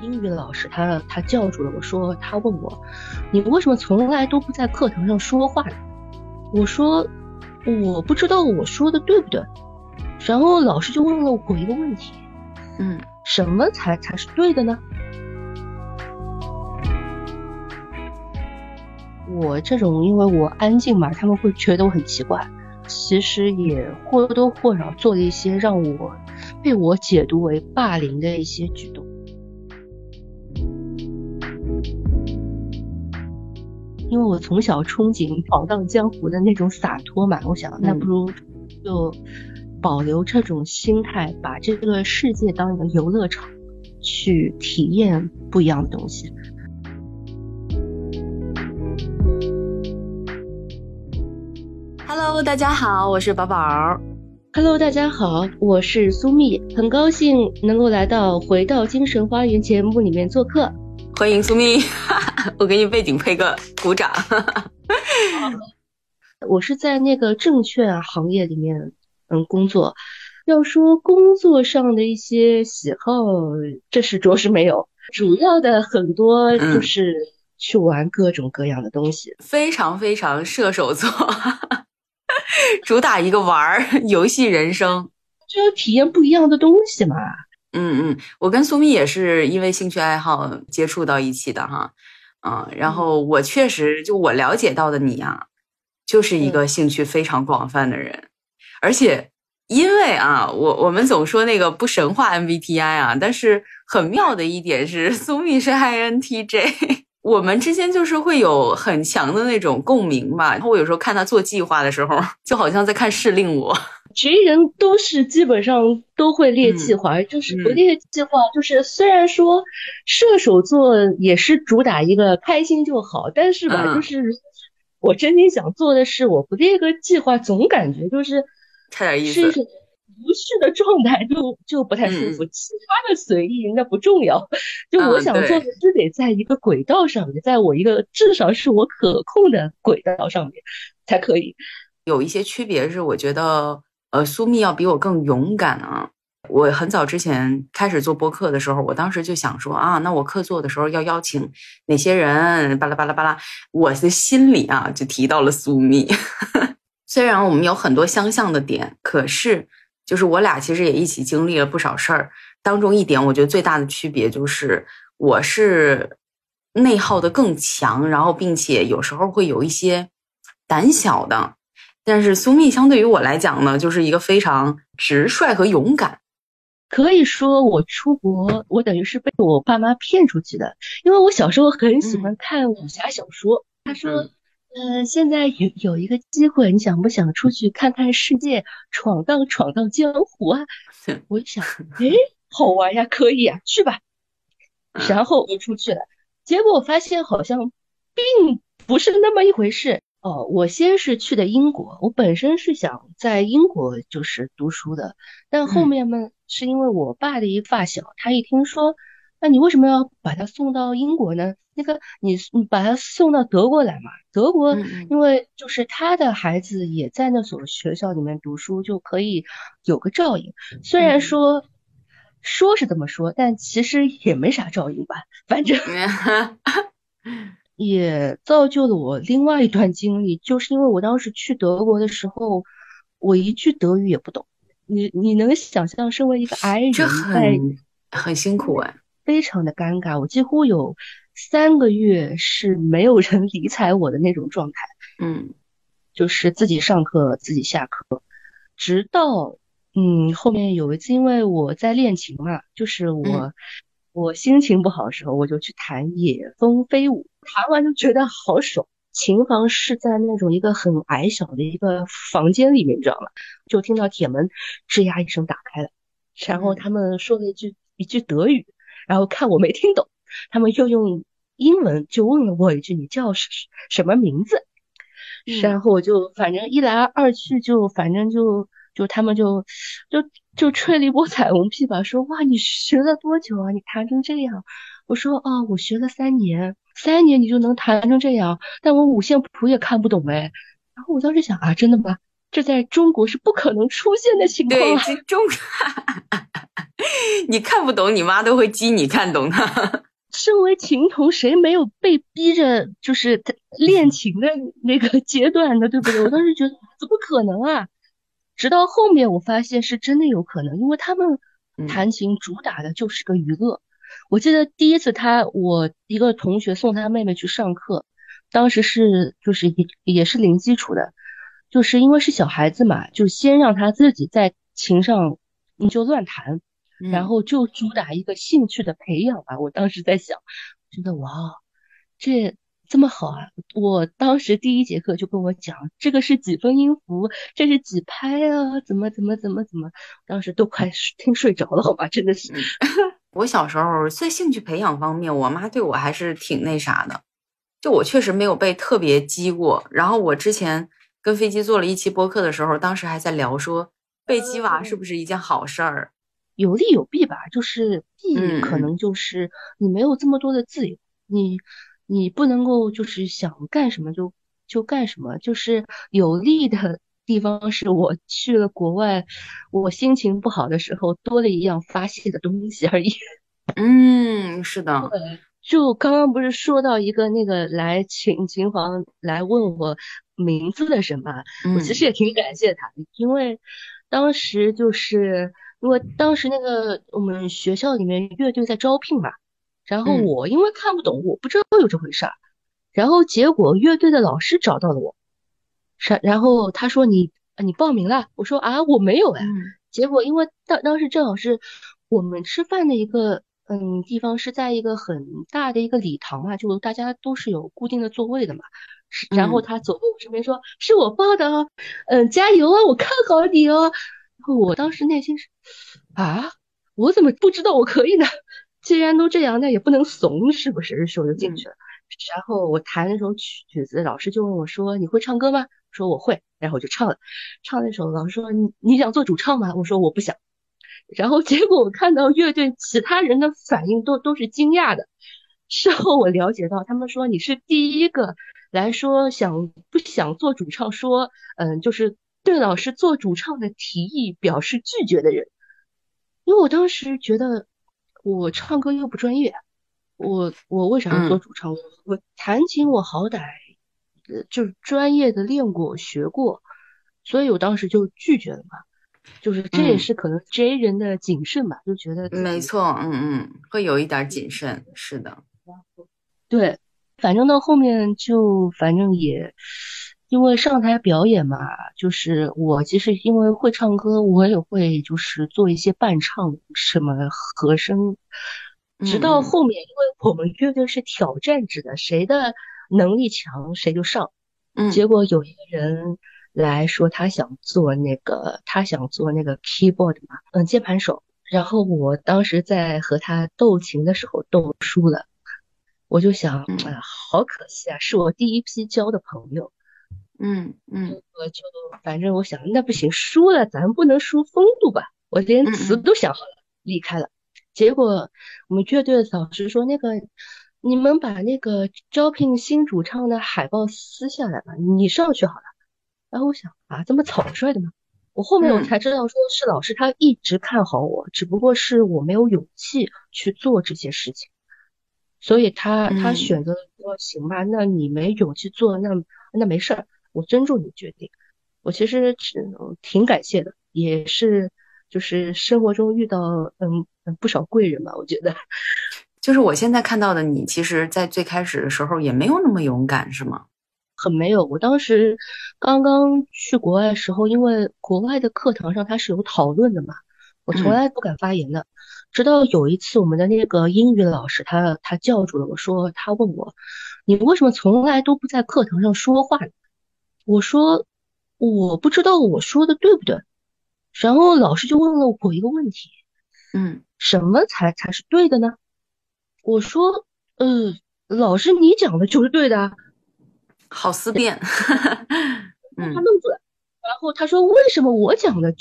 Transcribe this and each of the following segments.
英语老师他他叫住了我说，他问我，你为什么从来都不在课堂上说话呢？我说我不知道我说的对不对。然后老师就问了我一个问题，嗯，什么才才是对的呢？我这种因为我安静嘛，他们会觉得我很奇怪。其实也或多或少做了一些让我被我解读为霸凌的一些举动。因为我从小憧憬闯荡江湖的那种洒脱嘛，我想那不如就保留这种心态，把这个世界当一个游乐场，去体验不一样的东西。Hello，大家好，我是宝宝。Hello，大家好，我是苏蜜，很高兴能够来到《回到精神花园》节目里面做客。欢迎苏蜜，我给你背景配个鼓掌。我是在那个证券行业里面嗯工作，要说工作上的一些喜好，这是着实没有，主要的很多就是去玩各种各样的东西，非常非常射手座，主打一个玩儿 游戏人生，就要体验不一样的东西嘛。嗯嗯，我跟苏蜜也是因为兴趣爱好接触到一起的哈，嗯，然后我确实就我了解到的你啊，就是一个兴趣非常广泛的人，而且因为啊，我我们总说那个不神话 MBTI 啊，但是很妙的一点是苏蜜是 INTJ，我们之间就是会有很强的那种共鸣吧。然后我有时候看他做计划的时候，就好像在看试令我。职人都是基本上都会列计划，就是不列计划，就是虽然说射手座也是主打一个开心就好，但是吧，就是我真心想做的事，我不列个计划，总感觉就是差点意思，是不是的状态就就不太舒服。其他的随意那不重要，就我想做的是得在一个轨道上面，在我一个至少是我可控的轨道上面才可以。有一些区别是，我觉得。呃，苏密要比我更勇敢啊！我很早之前开始做播客的时候，我当时就想说啊，那我客座的时候要邀请哪些人？巴拉巴拉巴拉，我的心里啊就提到了苏密。虽然我们有很多相像的点，可是就是我俩其实也一起经历了不少事儿。当中一点，我觉得最大的区别就是我是内耗的更强，然后并且有时候会有一些胆小的。但是苏蜜相对于我来讲呢，就是一个非常直率和勇敢。可以说我出国，我等于是被我爸妈骗出去的，因为我小时候很喜欢看武侠小说。他说：“呃，现在有有一个机会，你想不想出去看看世界，闯荡闯荡江湖啊？”我一想，哎，好玩呀，可以啊，去吧。然后我出去了，结果我发现好像并不是那么一回事。哦，我先是去的英国，我本身是想在英国就是读书的，但后面嘛，是因为我爸的一发小，他一听说，那你为什么要把他送到英国呢？那个你你把他送到德国来嘛，德国因为就是他的孩子也在那所学校里面读书，就可以有个照应。虽然说说是这么说，但其实也没啥照应吧，反正。也造就了我另外一段经历，就是因为我当时去德国的时候，我一句德语也不懂。你你能想象，身为一个 I 人，在很辛苦哎，非常的尴尬。我几乎有三个月是没有人 理睬我的那种状态。嗯，就是自己上课，自己下课，直到嗯后面有一次，因为我在练琴嘛，就是我。我心情不好的时候，我就去弹《野蜂飞舞》，弹完就觉得好爽。琴房是在那种一个很矮小的一个房间里面，你知道吗？就听到铁门吱呀一声打开了，然后他们说了一句一句德语，然后看我没听懂，他们又用英文就问了我一句：“你叫什什么名字？”然后我就反正一来二去就反正就。就他们就就就吹了一波彩虹屁吧，说哇你学了多久啊？你弹成这样，我说哦，我学了三年，三年你就能弹成这样，但我五线谱也看不懂哎。然后我当时想啊，真的吗？这在中国是不可能出现的情况。对，中，你看不懂，你妈都会激你看懂的。身为琴童，谁没有被逼着就是练琴 的那个阶段的，对不对？我当时觉得怎么可能啊？直到后面我发现是真的有可能，因为他们弹琴主打的就是个娱乐。我记得第一次他，我一个同学送他妹妹去上课，当时是就是也也是零基础的，就是因为是小孩子嘛，就先让他自己在琴上你就乱弹，然后就主打一个兴趣的培养吧。我当时在想，觉得哇，这这么好啊！我当时第一节课就跟我讲，这个是几分音符，这是几拍啊，怎么怎么怎么怎么，当时都快听睡着了，好吧，真的是。我小时候在兴趣培养方面，我妈对我还是挺那啥的，就我确实没有被特别激过。然后我之前跟飞机做了一期播客的时候，当时还在聊说被激娃是不是一件好事儿，有利有弊吧。就是弊可能就是你没有这么多的自由，你你不能够就是想干什么就就干什么。就是有利的。地方是我去了国外，我心情不好的时候多了一样发泄的东西而已。嗯，是的。就刚刚不是说到一个那个来请琴房来问我名字的人嘛，我其实也挺感谢他，因为当时就是因为当时那个我们学校里面乐队在招聘嘛，然后我因为看不懂，我不知道有这回事儿，然后结果乐队的老师找到了我。然然后他说你你报名了，我说啊我没有哎，结果因为当当时正好是我们吃饭的一个嗯地方是在一个很大的一个礼堂嘛，就大家都是有固定的座位的嘛，然后他走过我身边说是我报的哦，嗯加油啊我看好你哦，然后我当时内心是啊我怎么不知道我可以呢？既然都这样，那也不能怂是不是？于是我就进去了，然后我弹那首曲曲子，老师就问我说你会唱歌吗？说我会，然后我就唱了，唱那首。老师说你你想做主唱吗？我说我不想。然后结果我看到乐队其他人的反应都都是惊讶的。事后我了解到，他们说你是第一个来说想不想做主唱，说嗯就是对老师做主唱的提议表示拒绝的人。因为我当时觉得我唱歌又不专业，我我为啥要做主唱？我弹琴我好歹。就是专业的练过学过，所以我当时就拒绝了嘛。就是这也是可能 J 人的谨慎吧，就觉得没错，嗯嗯，会有一点谨慎，是的。对，反正到后面就反正也因为上台表演嘛，就是我其实因为会唱歌，我也会就是做一些伴唱什么和声。直到后面，因为我们乐队是挑战制的，谁的。能力强谁就上，嗯，结果有一个人来说他想做那个，他想做那个 keyboard 嘛，嗯，键盘手。然后我当时在和他斗琴的时候斗输了，我就想，哎呀，好可惜啊，是我第一批交的朋友，嗯嗯，我就反正我想，那不行，输了咱不能输风度吧，我连词都想好了，离开了。结果我们乐队的老师说那个。你们把那个招聘新主唱的海报撕下来吧，你上去好了。然后我想啊，这么草率的吗？我后面我才知道，说是老师他一直看好我，只不过是我没有勇气去做这些事情，所以他他选择说行吧，那你没勇气做，那那没事儿，我尊重你决定。我其实挺感谢的，也是就是生活中遇到嗯不少贵人吧，我觉得。就是我现在看到的你，其实，在最开始的时候也没有那么勇敢，是吗？很没有。我当时刚刚去国外的时候，因为国外的课堂上它是有讨论的嘛，我从来不敢发言的。直到有一次，我们的那个英语老师他他叫住了我说，他问我，你为什么从来都不在课堂上说话？我说我不知道我说的对不对。然后老师就问了我一个问题，嗯，什么才才是对的呢？我说，呃，老师，你讲的就是对的，好思辨。他愣住了，然后他说：“为什么我讲的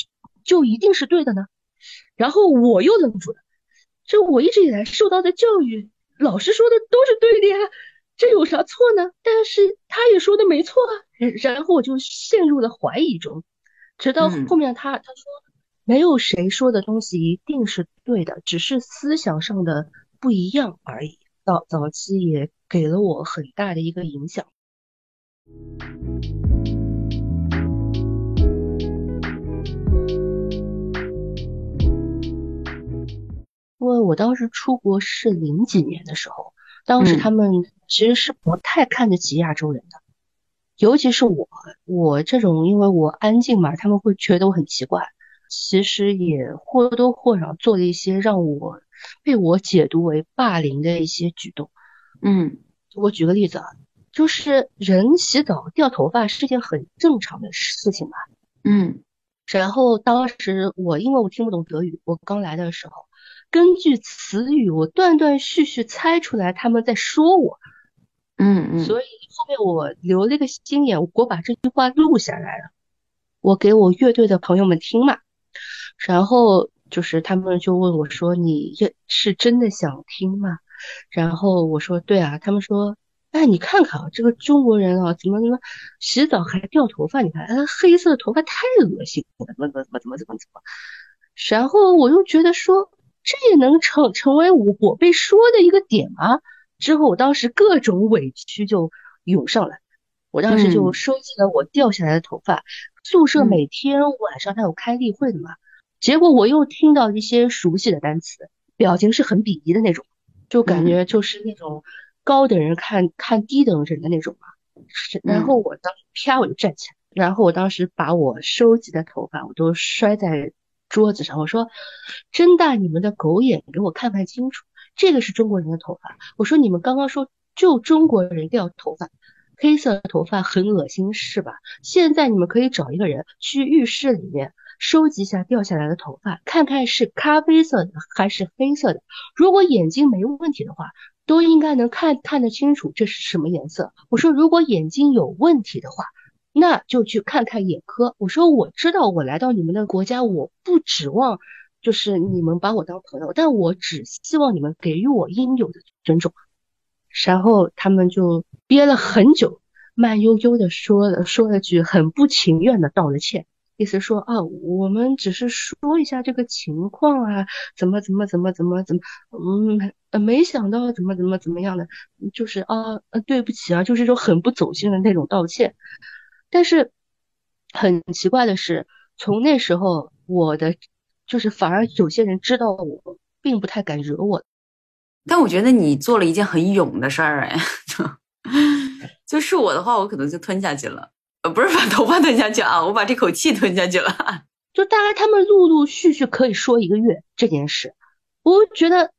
就一定是对的呢？”然后我又愣住了。这我一直以来受到的教育，老师说的都是对的呀，这有啥错呢？但是他也说的没错啊。然后我就陷入了怀疑中，直到后面他他说没有谁说的东西一定是对的，只是思想上的不一样而已。早早期也给了我很大的一个影响。因为我当时出国是零几年的时候，当时他们其实是不太看得起亚洲人的，尤其是我，我这种因为我安静嘛，他们会觉得我很奇怪。其实也或多或少做了一些让我被我解读为霸凌的一些举动。嗯，我举个例子啊，就是人洗澡掉头发是件很正常的事情吧？嗯，然后当时我因为我听不懂德语，我刚来的时候。根据词语，我断断续续猜出来他们在说我，嗯嗯，所以后面我留了一个心眼，我把这句话录下来了，我给我乐队的朋友们听嘛，然后就是他们就问我说：“你是真的想听吗？”然后我说：“对啊。”他们说：“哎，你看看啊，这个中国人啊，怎么怎么洗澡还掉头发？你看，呃，黑色的头发太恶心了，怎么怎么怎么怎么怎么怎么？”然后我又觉得说。这也能成成为我我被说的一个点吗？之后我当时各种委屈就涌上来，我当时就收集了我掉下来的头发。宿舍每天晚上他有开例会的嘛，结果我又听到一些熟悉的单词，表情是很鄙夷的那种，就感觉就是那种高等人看看低等人的那种嘛。然后我当时啪我就站起来，然后我当时把我收集的头发我都摔在。桌子上，我说：“睁大你们的狗眼，给我看看清楚，这个是中国人的头发。”我说：“你们刚刚说就中国人掉头发，黑色头发很恶心是吧？现在你们可以找一个人去浴室里面收集一下掉下来的头发，看看是咖啡色的还是黑色的。如果眼睛没问题的话，都应该能看看得清楚这是什么颜色。我说如果眼睛有问题的话。”那就去看看眼科。我说我知道，我来到你们的国家，我不指望就是你们把我当朋友，但我只希望你们给予我应有的尊重。然后他们就憋了很久，慢悠悠的说了说了句很不情愿的道了歉，意思说啊，我们只是说一下这个情况啊，怎么怎么怎么怎么怎么，嗯，没想到怎么怎么怎么样的，就是啊，对不起啊，就是这种很不走心的那种道歉。但是很奇怪的是，从那时候我的就是反而有些人知道我，并不太敢惹我。但我觉得你做了一件很勇的事儿哎，就是我的话，我可能就吞下去了，呃，不是把头发吞下去啊，我把这口气吞下去了。就大概他们陆陆续续可以说一个月这件事，我觉得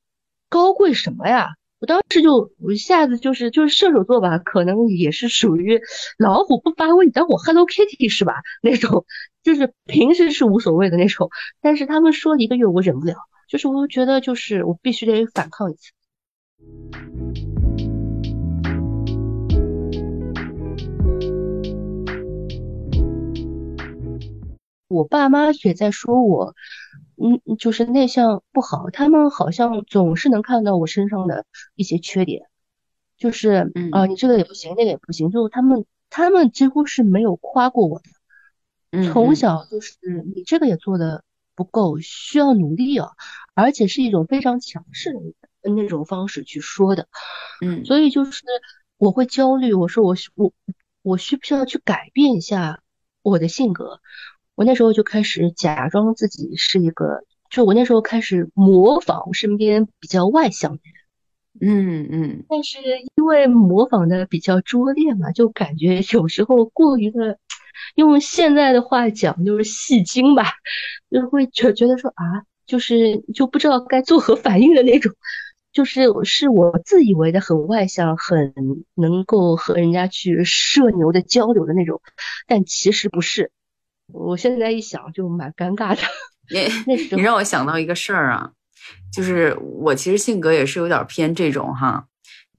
高贵什么呀？我当时就我一下子就是就是射手座吧，可能也是属于老虎不发威，你当我 Hello Kitty 是吧？那种就是平时是无所谓的那种，但是他们说一个月我忍不了，就是我觉得就是我必须得反抗一次。我爸妈也在说我。嗯，就是内向不好，他们好像总是能看到我身上的一些缺点，就是啊，你这个也不行，那个也不行，就他们他们几乎是没有夸过我的，从小就是你这个也做的不够，需要努力啊，而且是一种非常强势的那种方式去说的，嗯，所以就是我会焦虑，我说我我我需不需要去改变一下我的性格？我那时候就开始假装自己是一个，就我那时候开始模仿身边比较外向的人，嗯嗯，但是因为模仿的比较拙劣嘛，就感觉有时候过于的，用现在的话讲就是戏精吧，就会觉觉得说啊，就是就不知道该作何反应的那种，就是是我自以为的很外向，很能够和人家去社牛的交流的那种，但其实不是。我现在一想就蛮尴尬的。你你让我想到一个事儿啊，就是我其实性格也是有点偏这种哈，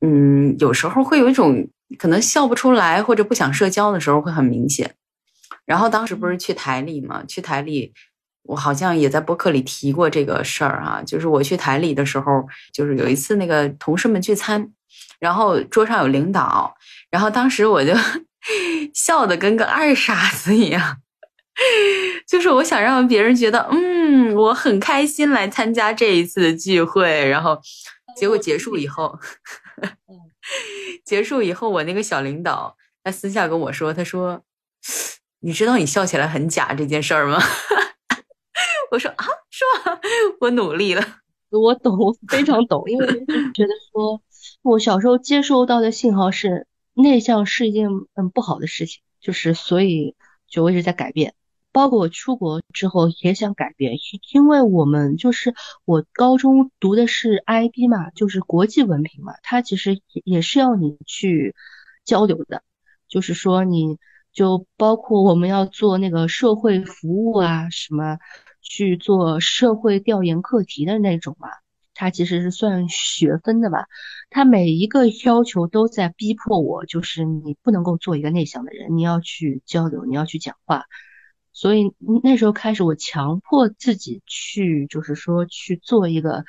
嗯，有时候会有一种可能笑不出来或者不想社交的时候会很明显。然后当时不是去台里嘛，去台里，我好像也在博客里提过这个事儿啊，就是我去台里的时候，就是有一次那个同事们聚餐，然后桌上有领导，然后当时我就 笑的跟个二傻子一样，就是我想让别人觉得，嗯，我很开心来参加这一次的聚会，然后结果 结束以后，结束以后，我那个小领导他私下跟我说，他说，你知道你笑起来很假这件事儿吗？我说啊，是吗？我努力了，我懂，我非常懂，因为觉得说，我小时候接收到的信号是内向是一件嗯不好的事情，就是所以就我一直在改变，包括我出国之后也想改变，因为我们就是我高中读的是 IB 嘛，就是国际文凭嘛，它其实也是要你去交流的，就是说你就包括我们要做那个社会服务啊什么。去做社会调研课题的那种嘛，它其实是算学分的嘛。它每一个要求都在逼迫我，就是你不能够做一个内向的人，你要去交流，你要去讲话。所以那时候开始，我强迫自己去，就是说去做一个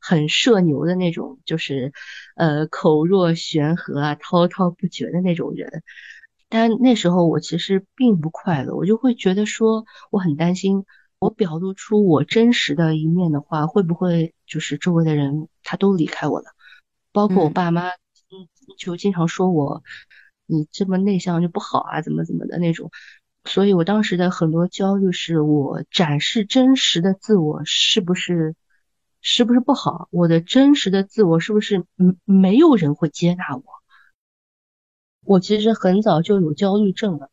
很社牛的那种，就是呃口若悬河啊、滔滔不绝的那种人。但那时候我其实并不快乐，我就会觉得说我很担心。我表露出我真实的一面的话，会不会就是周围的人他都离开我了？包括我爸妈，嗯，就经常说我，你这么内向就不好啊，怎么怎么的那种。所以我当时的很多焦虑是我展示真实的自我是不是是不是不好？我的真实的自我是不是嗯没有人会接纳我？我其实很早就有焦虑症了，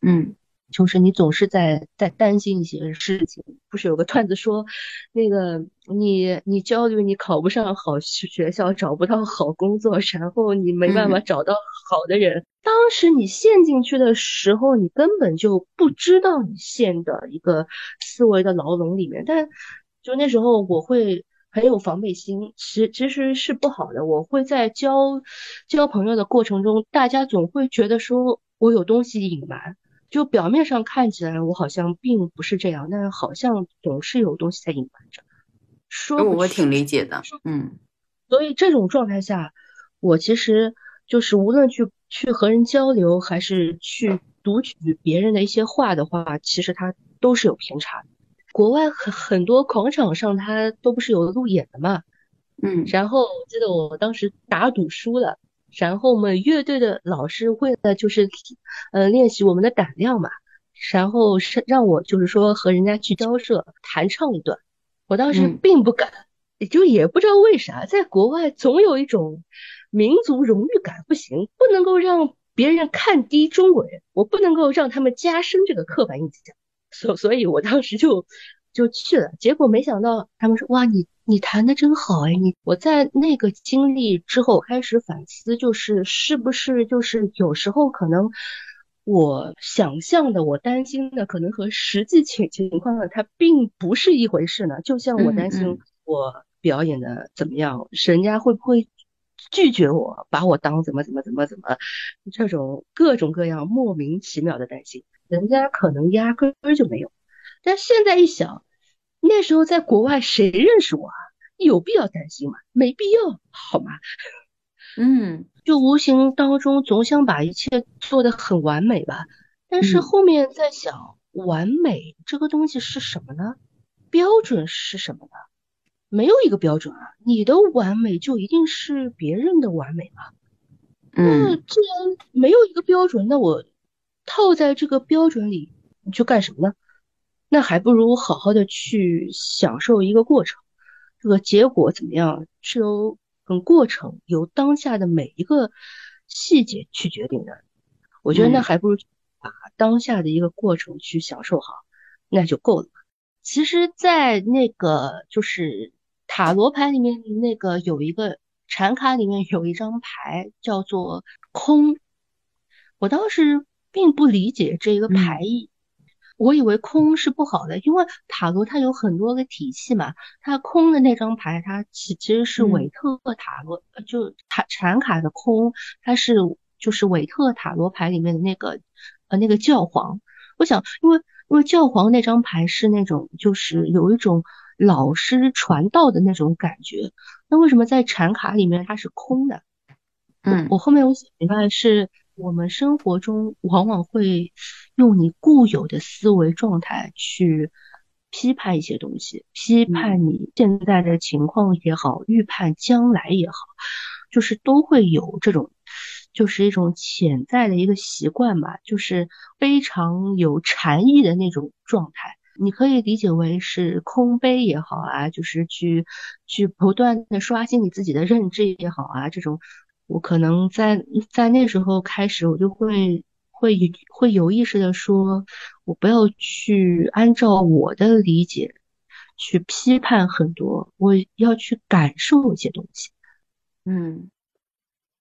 嗯。就是你总是在在担心一些事情，不是有个段子说，那个你你焦虑你考不上好学校，找不到好工作，然后你没办法找到好的人。当时你陷进去的时候，你根本就不知道你陷的一个思维的牢笼里面。但就那时候我会很有防备心，其其实是不好的。我会在交交朋友的过程中，大家总会觉得说我有东西隐瞒。就表面上看起来，我好像并不是这样，但是好像总是有东西在隐瞒着。说我挺理解的，嗯。所以这种状态下，我其实就是无论去去和人交流，还是去读取别人的一些话的话，其实它都是有偏差的。国外很很多广场上，它都不是有路演的嘛，嗯。然后我记得我当时打赌输了。然后我们乐队的老师为了就是，呃，练习我们的胆量嘛，然后是让我就是说和人家去交涉弹唱一段，我当时并不敢，也就也不知道为啥，在国外总有一种民族荣誉感，不行，不能够让别人看低中国人，我不能够让他们加深这个刻板印象，所所以，我当时就就去了，结果没想到他们说哇你。你弹的真好哎！你我在那个经历之后开始反思，就是是不是就是有时候可能我想象的、我担心的，可能和实际情情况呢，它并不是一回事呢。就像我担心我表演的怎么样，人家会不会拒绝我，把我当怎么怎么怎么怎么，这种各种各样莫名其妙的担心，人家可能压根儿就没有。但现在一想。那时候在国外，谁认识我啊？有必要担心吗？没必要，好吗？嗯，就无形当中总想把一切做得很完美吧。但是后面在想，完美这个东西是什么呢？标准是什么呢？没有一个标准啊。你的完美就一定是别人的完美吗？那，既然没有一个标准，那我套在这个标准里，你去干什么呢？那还不如好好的去享受一个过程，这个结果怎么样是由嗯过程由当下的每一个细节去决定的。我觉得那还不如把当下的一个过程去享受好，那就够了。其实，在那个就是塔罗牌里面，那个有一个禅卡里面有一张牌叫做空，我当时并不理解这一个牌意。我以为空是不好的，因为塔罗它有很多个体系嘛。它空的那张牌，它其其实是韦特塔罗，就塔禅卡的空，它是就是韦特塔罗牌里面的那个呃那个教皇。我想，因为因为教皇那张牌是那种就是有一种老师传道的那种感觉。那为什么在禅卡里面它是空的？嗯，我后面我想明白是我们生活中往往会用你固有的思维状态去批判一些东西，批判你现在的情况也好，预判将来也好，就是都会有这种。就是一种潜在的一个习惯吧，就是非常有禅意的那种状态。你可以理解为是空杯也好啊，就是去去不断的刷新你自己的认知也好啊。这种我可能在在那时候开始，我就会会会有意识的说，我不要去按照我的理解去批判很多，我要去感受一些东西。嗯。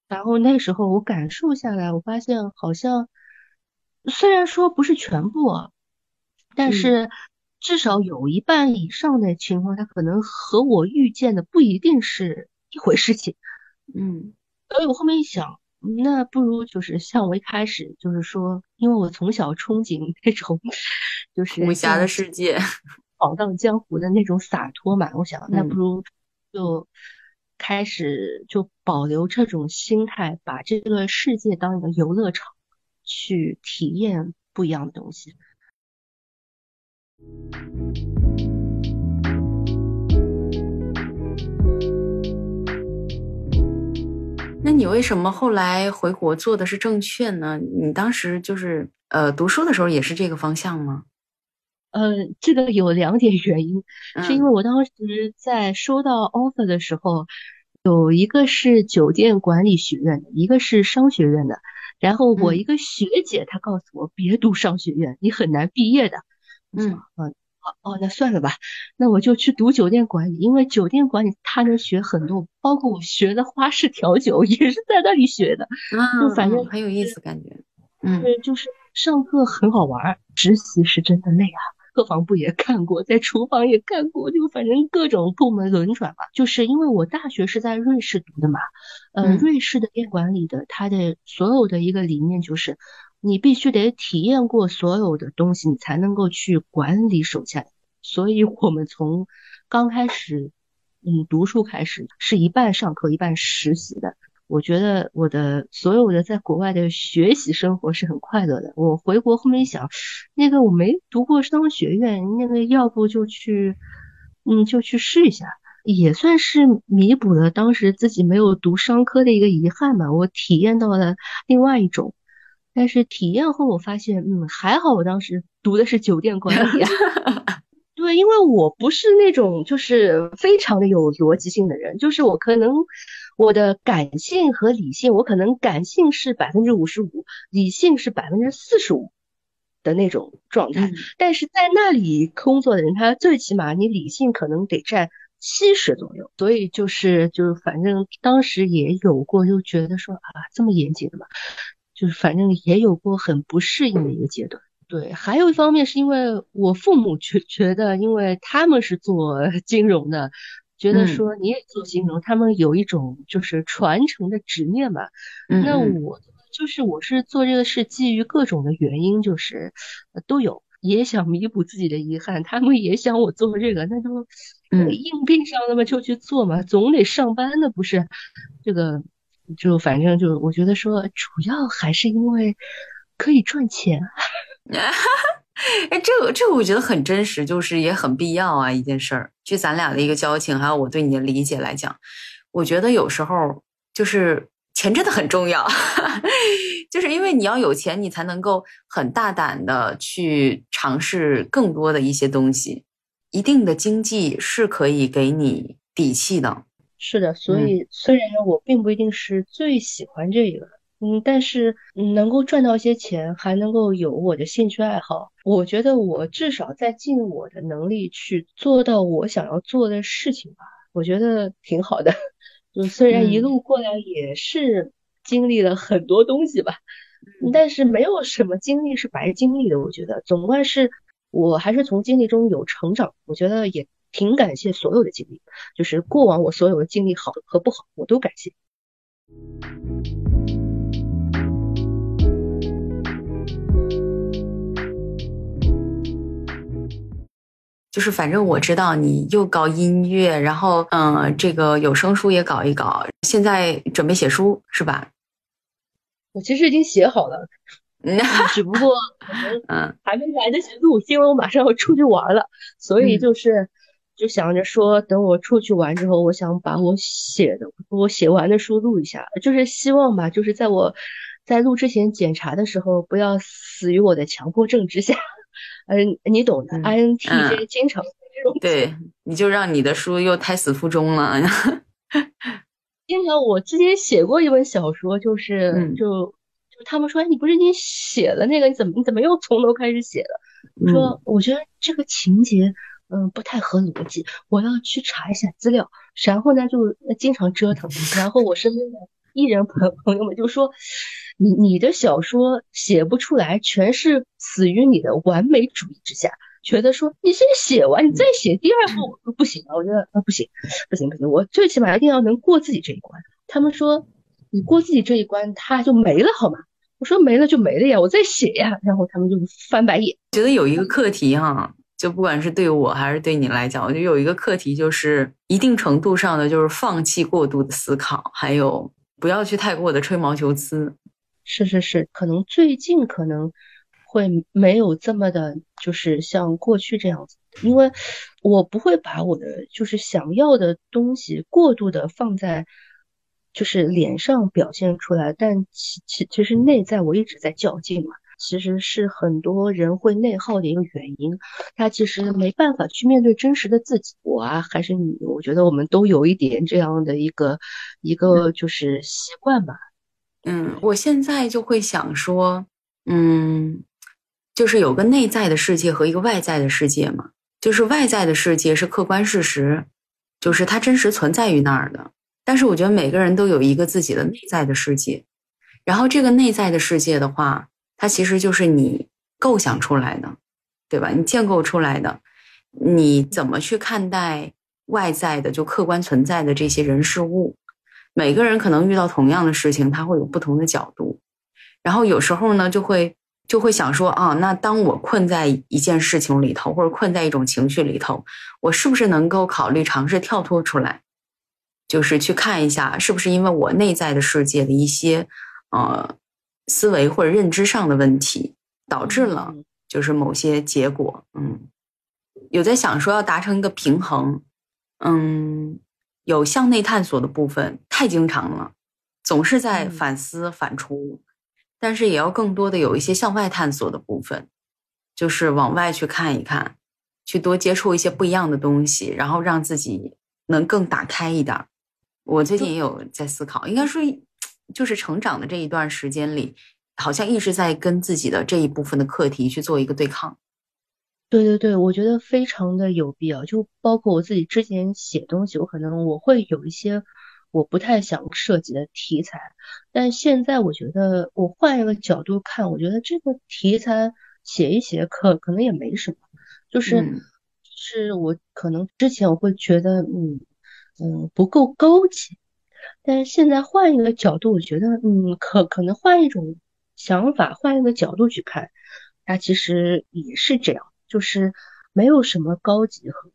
然后那时候我感受下来，我发现好像虽然说不是全部啊，但是至少有一半以上的情况，它可能和我预见的不一定是一回事情。嗯，所以我后面一想，那不如就是像我一开始就是说，因为我从小憧憬那种就是武侠的世界，闯荡江湖的那种洒脱嘛，我想那不如就。开始就保留这种心态，把这个世界当一个游乐场，去体验不一样的东西。那你为什么后来回国做的是证券呢？你当时就是呃读书的时候也是这个方向吗？呃，这个有两点原因，是因为我当时在收到 offer 的时候，有一个是酒店管理学院的，一个是商学院的。然后我一个学姐她告诉我，别读商学院，你很难毕业的。嗯，哦哦，那算了吧，那我就去读酒店管理，因为酒店管理他能学很多，包括我学的花式调酒也是在那里学的。啊，就反正很有意思感觉。嗯，就是上课很好玩，实习是真的累啊。客房部也干过，在厨房也干过，就反正各种部门轮转吧。就是因为我大学是在瑞士读的嘛，嗯，瑞士的店管理的，它的所有的一个理念就是，你必须得体验过所有的东西，你才能够去管理手下。所以我们从刚开始，嗯，读书开始是一半上课，一半实习的。我觉得我的所有的在国外的学习生活是很快乐的。我回国后面一想，那个我没读过商学院，那个要不就去，嗯，就去试一下，也算是弥补了当时自己没有读商科的一个遗憾吧。我体验到了另外一种，但是体验后我发现，嗯，还好我当时读的是酒店管理啊。对，因为我不是那种就是非常的有逻辑性的人，就是我可能。我的感性和理性，我可能感性是百分之五十五，理性是百分之四十五的那种状态。但是在那里工作的人，他最起码你理性可能得占七十左右。所以就是就是反正当时也有过，就觉得说啊这么严谨的嘛，就是反正也有过很不适应的一个阶段。对，还有一方面是因为我父母觉觉得，因为他们是做 金融的。觉得说你也做金融，他们有一种就是传承的执念嘛。那我就是我是做这个事基于各种的原因，就是都有，也想弥补自己的遗憾。他们也想我做这个，那就硬币上那么就去做嘛，总得上班的不是？这个就反正就我觉得说，主要还是因为可以赚钱。哎，这个这个我觉得很真实，就是也很必要啊，一件事儿。据咱俩的一个交情，还有我对你的理解来讲，我觉得有时候就是钱真的很重要，就是因为你要有钱，你才能够很大胆的去尝试更多的一些东西。一定的经济是可以给你底气的。是的，所以虽然我并不一定是最喜欢这个。嗯，但是能够赚到一些钱，还能够有我的兴趣爱好，我觉得我至少在尽我的能力去做到我想要做的事情吧，我觉得挺好的。就虽然一路过来也是经历了很多东西吧，但是没有什么经历是白经历的。我觉得总归是我还是从经历中有成长，我觉得也挺感谢所有的经历，就是过往我所有的经历好和不好，我都感谢。就是反正我知道你又搞音乐，然后嗯，这个有声书也搞一搞，现在准备写书是吧？我其实已经写好了，嗯，只不过嗯还没来得及录，因为我马上要出去玩了，所以就是就想着说，等我出去玩之后，我想把我写的我写完的书录一下，就是希望吧，就是在我在录之前检查的时候，不要死于我的强迫症之下。嗯，你懂的，INTJ 经常这种。对，你就让你的书又胎死腹中了。经常，我之前写过一本小说，就是就就他们说，哎你不是已经写了那个，你怎么你怎么又从头开始写了？我说，我觉得这个情节嗯不太合逻辑，我要去查一下资料。然后呢，就经常折腾。然后我身边的艺人朋朋友们就说。你你的小说写不出来，全是死于你的完美主义之下，觉得说你先写完，你再写第二部不行啊？我觉得啊不行，不行不行，我最起码一定要能过自己这一关。他们说你过自己这一关，他就没了好吗？我说没了就没了呀，我再写呀。然后他们就翻白眼。觉得有一个课题哈，就不管是对我还是对你来讲，我觉得有一个课题就是一定程度上的就是放弃过度的思考，还有不要去太过的吹毛求疵。是是是，可能最近可能会没有这么的，就是像过去这样子，因为我不会把我的就是想要的东西过度的放在就是脸上表现出来，但其其其实内在我一直在较劲嘛，其实是很多人会内耗的一个原因，他其实没办法去面对真实的自己，我啊还是你，我觉得我们都有一点这样的一个一个就是习惯吧。嗯，我现在就会想说，嗯，就是有个内在的世界和一个外在的世界嘛。就是外在的世界是客观事实，就是它真实存在于那儿的。但是我觉得每个人都有一个自己的内在的世界，然后这个内在的世界的话，它其实就是你构想出来的，对吧？你建构出来的，你怎么去看待外在的就客观存在的这些人事物？每个人可能遇到同样的事情，他会有不同的角度，然后有时候呢，就会就会想说啊，那当我困在一件事情里头，或者困在一种情绪里头，我是不是能够考虑尝试跳脱出来，就是去看一下，是不是因为我内在的世界的一些呃思维或者认知上的问题，导致了就是某些结果，嗯，有在想说要达成一个平衡，嗯。有向内探索的部分太经常了，总是在反思反刍，但是也要更多的有一些向外探索的部分，就是往外去看一看，去多接触一些不一样的东西，然后让自己能更打开一点。我最近也有在思考，应该说就是成长的这一段时间里，好像一直在跟自己的这一部分的课题去做一个对抗。对对对，我觉得非常的有必要。就包括我自己之前写东西，我可能我会有一些我不太想涉及的题材，但现在我觉得我换一个角度看，我觉得这个题材写一写可可能也没什么，就是是我可能之前我会觉得嗯嗯不够高级，但是现在换一个角度，我觉得嗯可可能换一种想法，换一个角度去看，它其实也是这样。就是没有什么高级和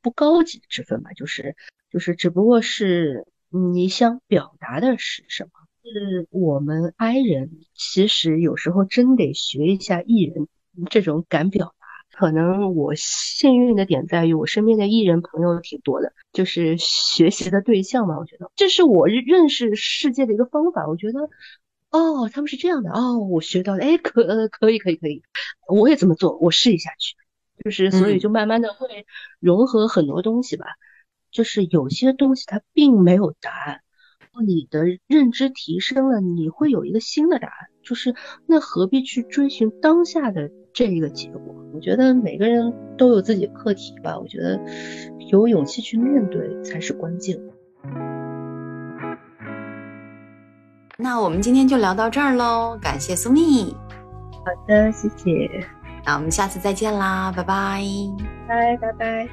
不高级之分吧，就是就是只不过是你想表达的是什么。是我们 I 人其实有时候真得学一下 E 人这种敢表。可能我幸运的点在于我身边的艺人朋友挺多的，就是学习的对象嘛。我觉得这是我认识世界的一个方法。我觉得哦，他们是这样的哦，我学到了，哎，可可以可以可以。我也这么做，我试一下去，就是所以就慢慢的会融合很多东西吧。就是有些东西它并没有答案，你的认知提升了，你会有一个新的答案。就是那何必去追寻当下的这一个结果？我觉得每个人都有自己的课题吧。我觉得有勇气去面对才是关键。那我们今天就聊到这儿喽，感谢苏蜜。好的，谢谢。那我们下次再见啦，拜拜。拜拜拜。